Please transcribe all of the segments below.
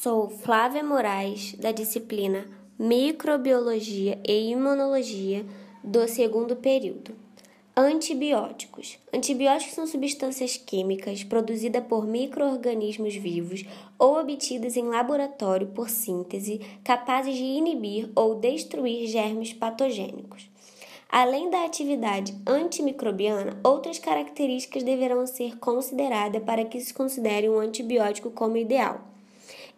Sou Flávia Moraes, da disciplina Microbiologia e Imunologia do segundo período. Antibióticos. Antibióticos são substâncias químicas produzidas por microorganismos vivos ou obtidas em laboratório por síntese, capazes de inibir ou destruir germes patogênicos. Além da atividade antimicrobiana, outras características deverão ser consideradas para que se considere um antibiótico como ideal.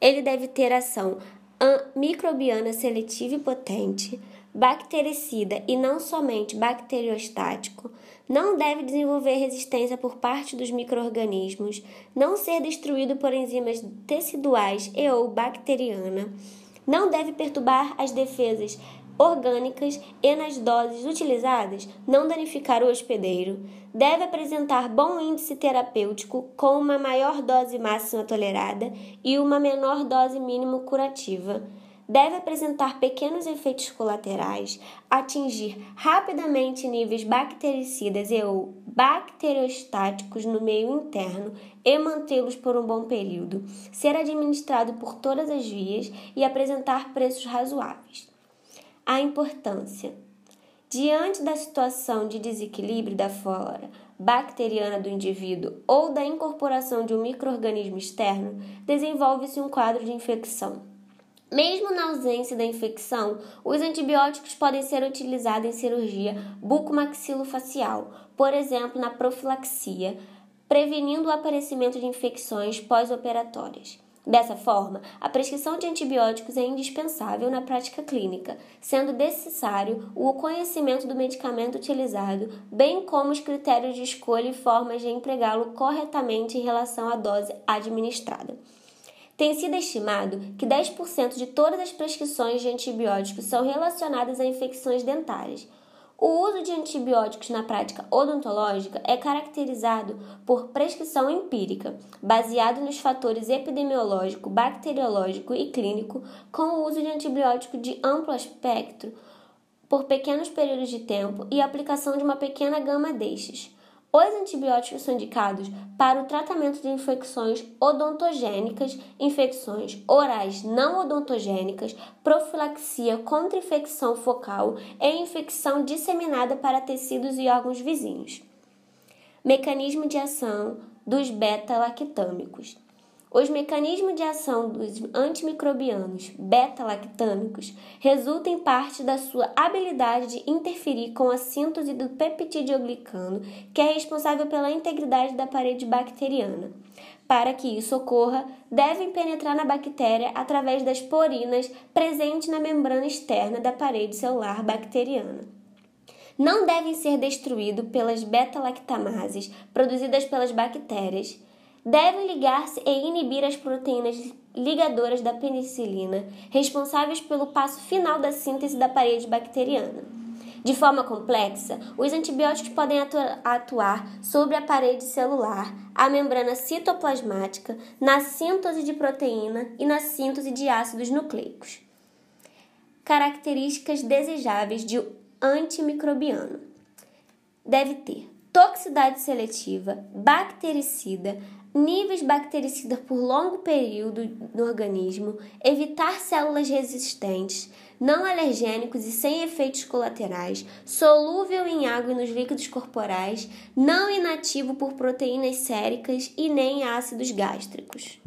Ele deve ter ação microbiana seletiva e potente, bactericida e não somente bacteriostático, não deve desenvolver resistência por parte dos microorganismos, não ser destruído por enzimas teciduais e ou bacteriana, não deve perturbar as defesas orgânicas e nas doses utilizadas não danificar o hospedeiro. Deve apresentar bom índice terapêutico com uma maior dose máxima tolerada e uma menor dose mínima curativa. Deve apresentar pequenos efeitos colaterais, atingir rapidamente níveis bactericidas e ou bacteriostáticos no meio interno e mantê-los por um bom período, ser administrado por todas as vias e apresentar preços razoáveis a importância. Diante da situação de desequilíbrio da flora bacteriana do indivíduo ou da incorporação de um microorganismo externo, desenvolve-se um quadro de infecção. Mesmo na ausência da infecção, os antibióticos podem ser utilizados em cirurgia bucomaxilofacial, por exemplo, na profilaxia, prevenindo o aparecimento de infecções pós-operatórias. Dessa forma, a prescrição de antibióticos é indispensável na prática clínica, sendo necessário o conhecimento do medicamento utilizado, bem como os critérios de escolha e formas de empregá-lo corretamente em relação à dose administrada. Tem sido estimado que 10% de todas as prescrições de antibióticos são relacionadas a infecções dentárias. O uso de antibióticos na prática odontológica é caracterizado por prescrição empírica, baseado nos fatores epidemiológico, bacteriológico e clínico, com o uso de antibiótico de amplo espectro por pequenos períodos de tempo e aplicação de uma pequena gama destes. Os antibióticos são indicados para o tratamento de infecções odontogênicas, infecções orais não odontogênicas, profilaxia contra infecção focal e infecção disseminada para tecidos e órgãos vizinhos. Mecanismo de ação dos beta-lactâmicos. Os mecanismos de ação dos antimicrobianos beta-lactâmicos resultam em parte da sua habilidade de interferir com a síntese do peptidoglicano, que é responsável pela integridade da parede bacteriana. Para que isso ocorra, devem penetrar na bactéria através das porinas presentes na membrana externa da parede celular bacteriana não devem ser destruídos pelas beta-lactamases produzidas pelas bactérias devem ligar-se e inibir as proteínas ligadoras da penicilina, responsáveis pelo passo final da síntese da parede bacteriana. De forma complexa, os antibióticos podem atuar sobre a parede celular, a membrana citoplasmática, na síntese de proteína e na síntese de ácidos nucleicos. Características desejáveis de antimicrobiano: deve ter toxicidade seletiva, bactericida, níveis bactericidas por longo período no organismo, evitar células resistentes, não alergênicos e sem efeitos colaterais, solúvel em água e nos líquidos corporais, não inativo por proteínas séricas e nem ácidos gástricos.